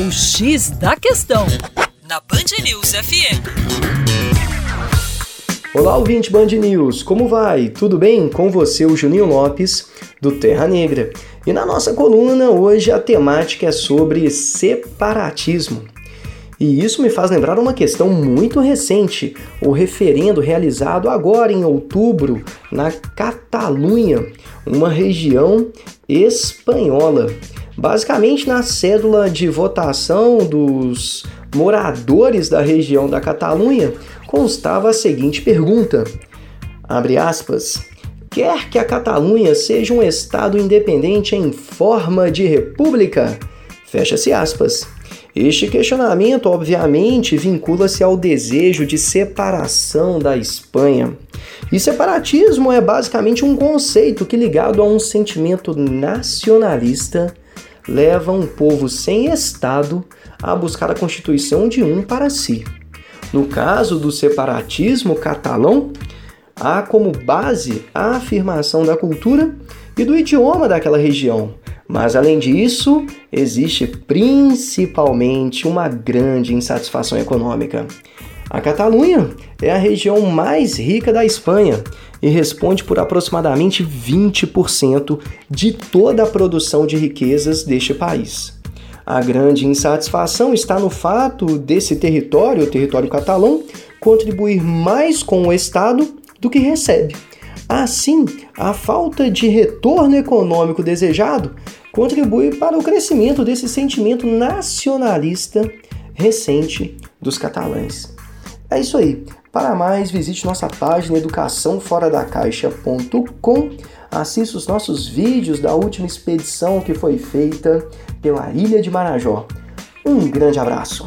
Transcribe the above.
O X da Questão, na Band News FM. Olá, ouvinte Band News, como vai? Tudo bem? Com você, o Juninho Lopes, do Terra Negra. E na nossa coluna, hoje, a temática é sobre separatismo. E isso me faz lembrar uma questão muito recente, o referendo realizado agora em outubro na Catalunha, uma região espanhola. Basicamente, na cédula de votação dos moradores da região da Catalunha, constava a seguinte pergunta: aspas. Quer que a Catalunha seja um estado independente em forma de república? Fecha-se aspas. Este questionamento, obviamente, vincula-se ao desejo de separação da Espanha. E separatismo é basicamente um conceito que, ligado a um sentimento nacionalista, leva um povo sem Estado a buscar a constituição de um para si. No caso do separatismo catalão, há como base a afirmação da cultura e do idioma daquela região. Mas além disso, existe principalmente uma grande insatisfação econômica. A Catalunha é a região mais rica da Espanha e responde por aproximadamente 20% de toda a produção de riquezas deste país. A grande insatisfação está no fato desse território, o território catalão, contribuir mais com o Estado do que recebe. Assim, a falta de retorno econômico desejado contribui para o crescimento desse sentimento nacionalista recente dos catalães. É isso aí. Para mais, visite nossa página educaçãoforadacaixa.com. Assista os nossos vídeos da última expedição que foi feita pela Ilha de Marajó. Um grande abraço!